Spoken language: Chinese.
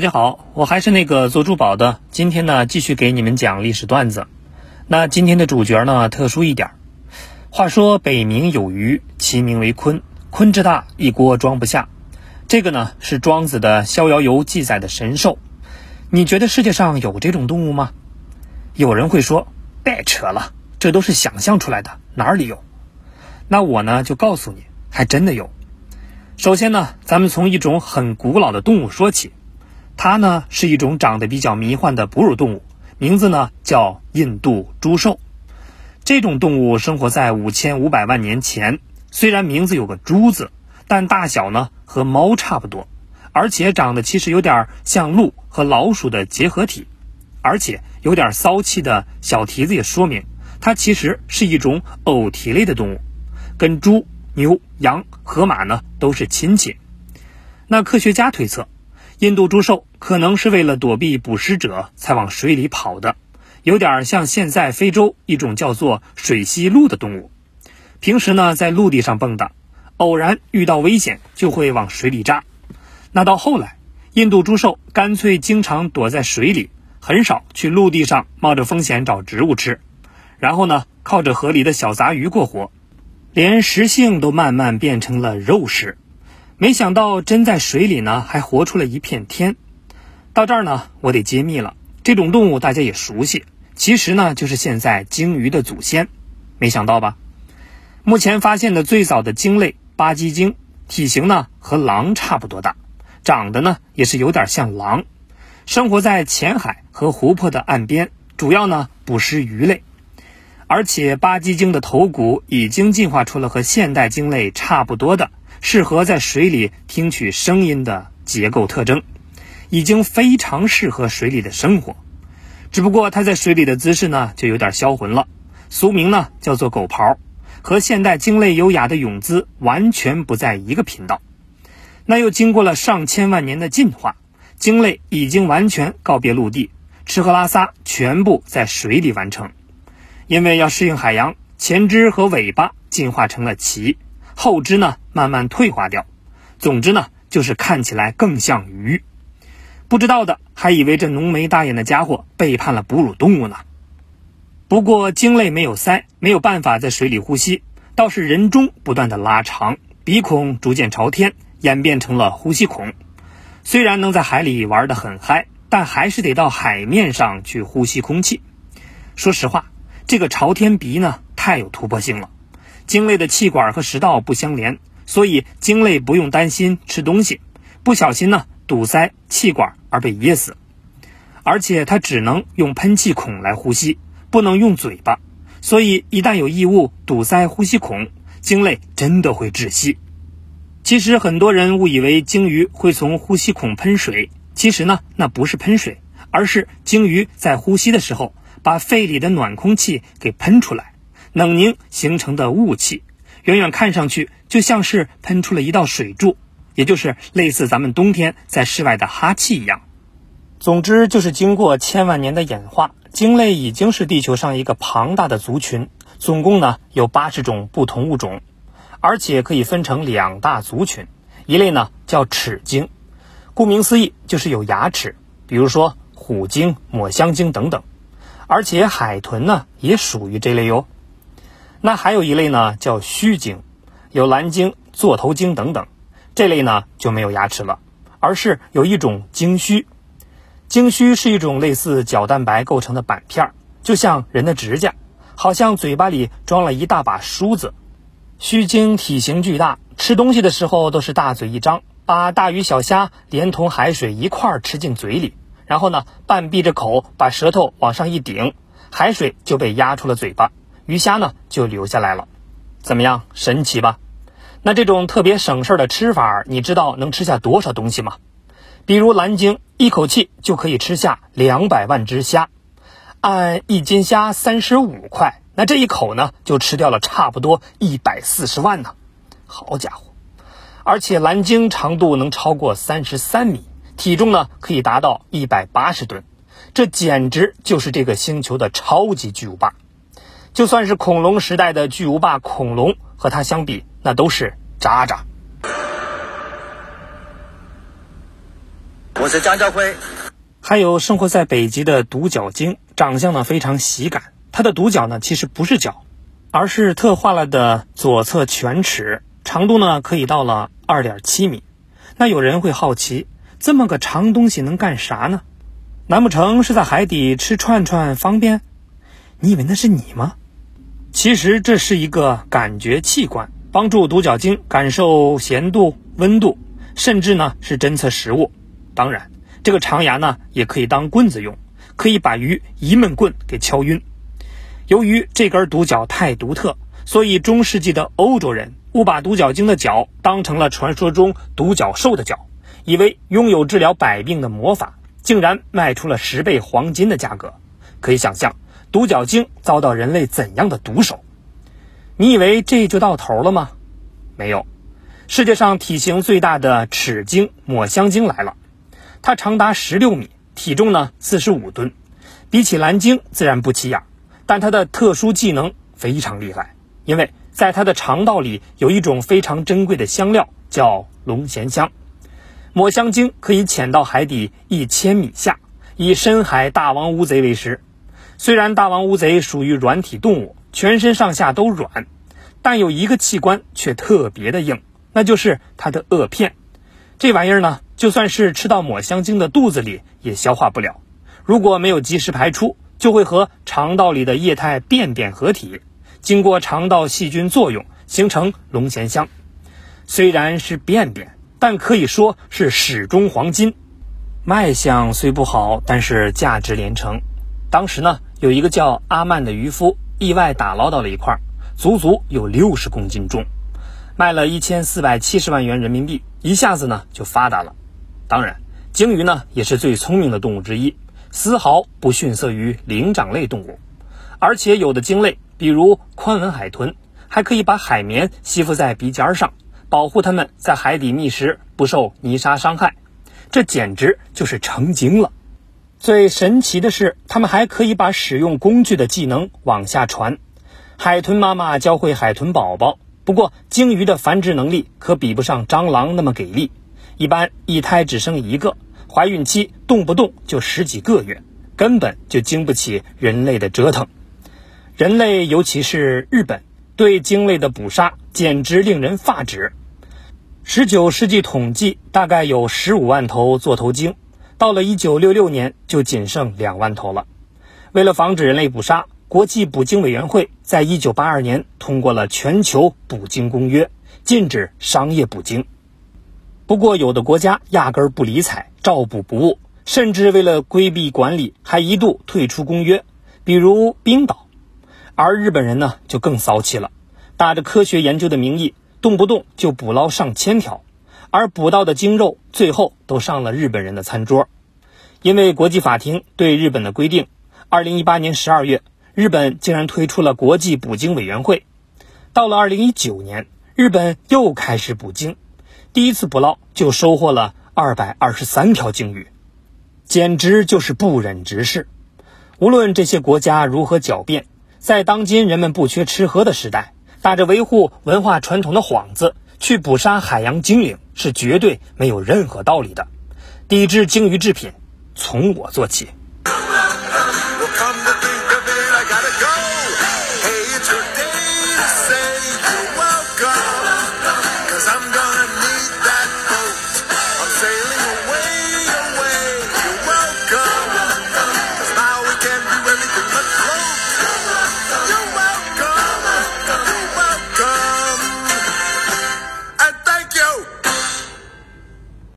大家好，我还是那个做珠宝的。今天呢，继续给你们讲历史段子。那今天的主角呢，特殊一点。话说北冥有鱼，其名为鲲。鲲之大，一锅装不下。这个呢，是庄子的《逍遥游》记载的神兽。你觉得世界上有这种动物吗？有人会说，别扯了，这都是想象出来的，哪里有？那我呢，就告诉你，还真的有。首先呢，咱们从一种很古老的动物说起，它呢是一种长得比较迷幻的哺乳动物，名字呢叫印度猪兽。这种动物生活在五千五百万年前，虽然名字有个“猪”字，但大小呢和猫差不多，而且长得其实有点像鹿和老鼠的结合体，而且有点骚气的小蹄子也说明它其实是一种偶蹄类的动物，跟猪。牛、羊、河马呢都是亲戚。那科学家推测，印度猪兽可能是为了躲避捕食者才往水里跑的，有点像现在非洲一种叫做水栖鹿的动物。平时呢在陆地上蹦跶，偶然遇到危险就会往水里扎。那到后来，印度猪兽干脆经常躲在水里，很少去陆地上冒着风险找植物吃，然后呢靠着河里的小杂鱼过活。连食性都慢慢变成了肉食，没想到真在水里呢，还活出了一片天。到这儿呢，我得揭秘了，这种动物大家也熟悉，其实呢就是现在鲸鱼的祖先。没想到吧？目前发现的最早的鲸类巴基鲸，体型呢和狼差不多大，长得呢也是有点像狼，生活在浅海和湖泊的岸边，主要呢捕食鱼类。而且巴基鲸的头骨已经进化出了和现代鲸类差不多的适合在水里听取声音的结构特征，已经非常适合水里的生活。只不过它在水里的姿势呢就有点销魂了，俗名呢叫做狗刨，和现代鲸类优雅的泳姿完全不在一个频道。那又经过了上千万年的进化，鲸类已经完全告别陆地，吃喝拉撒全部在水里完成。因为要适应海洋，前肢和尾巴进化成了鳍，后肢呢慢慢退化掉。总之呢，就是看起来更像鱼。不知道的还以为这浓眉大眼的家伙背叛了哺乳动物呢。不过鲸类没有鳃，没有办法在水里呼吸，倒是人中不断的拉长，鼻孔逐渐朝天，演变成了呼吸孔。虽然能在海里玩得很嗨，但还是得到海面上去呼吸空气。说实话。这个朝天鼻呢，太有突破性了。鲸类的气管和食道不相连，所以鲸类不用担心吃东西不小心呢堵塞气管而被噎死。而且它只能用喷气孔来呼吸，不能用嘴巴，所以一旦有异物堵塞呼吸孔，鲸类真的会窒息。其实很多人误以为鲸鱼会从呼吸孔喷水，其实呢那不是喷水，而是鲸鱼在呼吸的时候。把肺里的暖空气给喷出来，冷凝形成的雾气，远远看上去就像是喷出了一道水柱，也就是类似咱们冬天在室外的哈气一样。总之，就是经过千万年的演化，鲸类已经是地球上一个庞大的族群，总共呢有八十种不同物种，而且可以分成两大族群，一类呢叫齿鲸，顾名思义就是有牙齿，比如说虎鲸、抹香鲸等等。而且海豚呢也属于这类哟。那还有一类呢叫须鲸，有蓝鲸、座头鲸等等。这类呢就没有牙齿了，而是有一种鲸须。鲸须是一种类似角蛋白构成的板片儿，就像人的指甲，好像嘴巴里装了一大把梳子。须鲸体型巨大，吃东西的时候都是大嘴一张，把大鱼小虾连同海水一块儿吃进嘴里。然后呢，半闭着口，把舌头往上一顶，海水就被压出了嘴巴，鱼虾呢就留下来了。怎么样，神奇吧？那这种特别省事儿的吃法，你知道能吃下多少东西吗？比如蓝鲸一口气就可以吃下两百万只虾，按一斤虾三十五块，那这一口呢就吃掉了差不多一百四十万呢。好家伙！而且蓝鲸长度能超过三十三米。体重呢可以达到一百八十吨，这简直就是这个星球的超级巨无霸。就算是恐龙时代的巨无霸恐龙，和它相比，那都是渣渣。我是张家辉。还有生活在北极的独角鲸，长相呢非常喜感。它的独角呢其实不是角，而是特化了的左侧犬齿，长度呢可以到了二点七米。那有人会好奇，这么个长东西能干啥呢？难不成是在海底吃串串方便？你以为那是你吗？其实这是一个感觉器官，帮助独角鲸感受咸度、温度，甚至呢是侦测食物。当然。这个长牙呢，也可以当棍子用，可以把鱼一闷棍给敲晕。由于这根独角太独特，所以中世纪的欧洲人误把独角鲸的角当成了传说中独角兽的角，以为拥有治疗百病的魔法，竟然卖出了十倍黄金的价格。可以想象，独角鲸遭到人类怎样的毒手？你以为这就到头了吗？没有，世界上体型最大的齿鲸抹香鲸来了。它长达十六米，体重呢四十五吨，比起蓝鲸自然不起眼，但它的特殊技能非常厉害，因为在它的肠道里有一种非常珍贵的香料，叫龙涎香。抹香鲸可以潜到海底一千米下，以深海大王乌贼为食。虽然大王乌贼属于软体动物，全身上下都软，但有一个器官却特别的硬，那就是它的颚片。这玩意儿呢？就算是吃到抹香鲸的肚子里，也消化不了。如果没有及时排出，就会和肠道里的液态便便合体，经过肠道细菌作用，形成龙涎香。虽然是便便，但可以说是始终黄金。卖相虽不好，但是价值连城。当时呢，有一个叫阿曼的渔夫，意外打捞到了一块，足足有六十公斤重，卖了一千四百七十万元人民币，一下子呢就发达了。当然，鲸鱼呢也是最聪明的动物之一，丝毫不逊色于灵长类动物。而且有的鲸类，比如宽吻海豚，还可以把海绵吸附在鼻尖上，保护它们在海底觅食不受泥沙伤害。这简直就是成精了。最神奇的是，它们还可以把使用工具的技能往下传。海豚妈妈教会海豚宝宝。不过，鲸鱼的繁殖能力可比不上蟑螂那么给力。一般一胎只生一个，怀孕期动不动就十几个月，根本就经不起人类的折腾。人类，尤其是日本，对鲸类的捕杀简直令人发指。十九世纪统计，大概有十五万头座头鲸，到了一九六六年就仅剩两万头了。为了防止人类捕杀，国际捕鲸委员会在一九八二年通过了《全球捕鲸公约》，禁止商业捕鲸。不过，有的国家压根儿不理睬，照捕不误，甚至为了规避管理，还一度退出公约，比如冰岛。而日本人呢，就更骚气了，打着科学研究的名义，动不动就捕捞上千条，而捕到的鲸肉最后都上了日本人的餐桌。因为国际法庭对日本的规定，二零一八年十二月，日本竟然推出了国际捕鲸委员会。到了二零一九年，日本又开始捕鲸。第一次捕捞就收获了二百二十三条鲸鱼，简直就是不忍直视。无论这些国家如何狡辩，在当今人们不缺吃喝的时代，打着维护文化传统的幌子去捕杀海洋精灵是绝对没有任何道理的。抵制鲸鱼制品从我做起。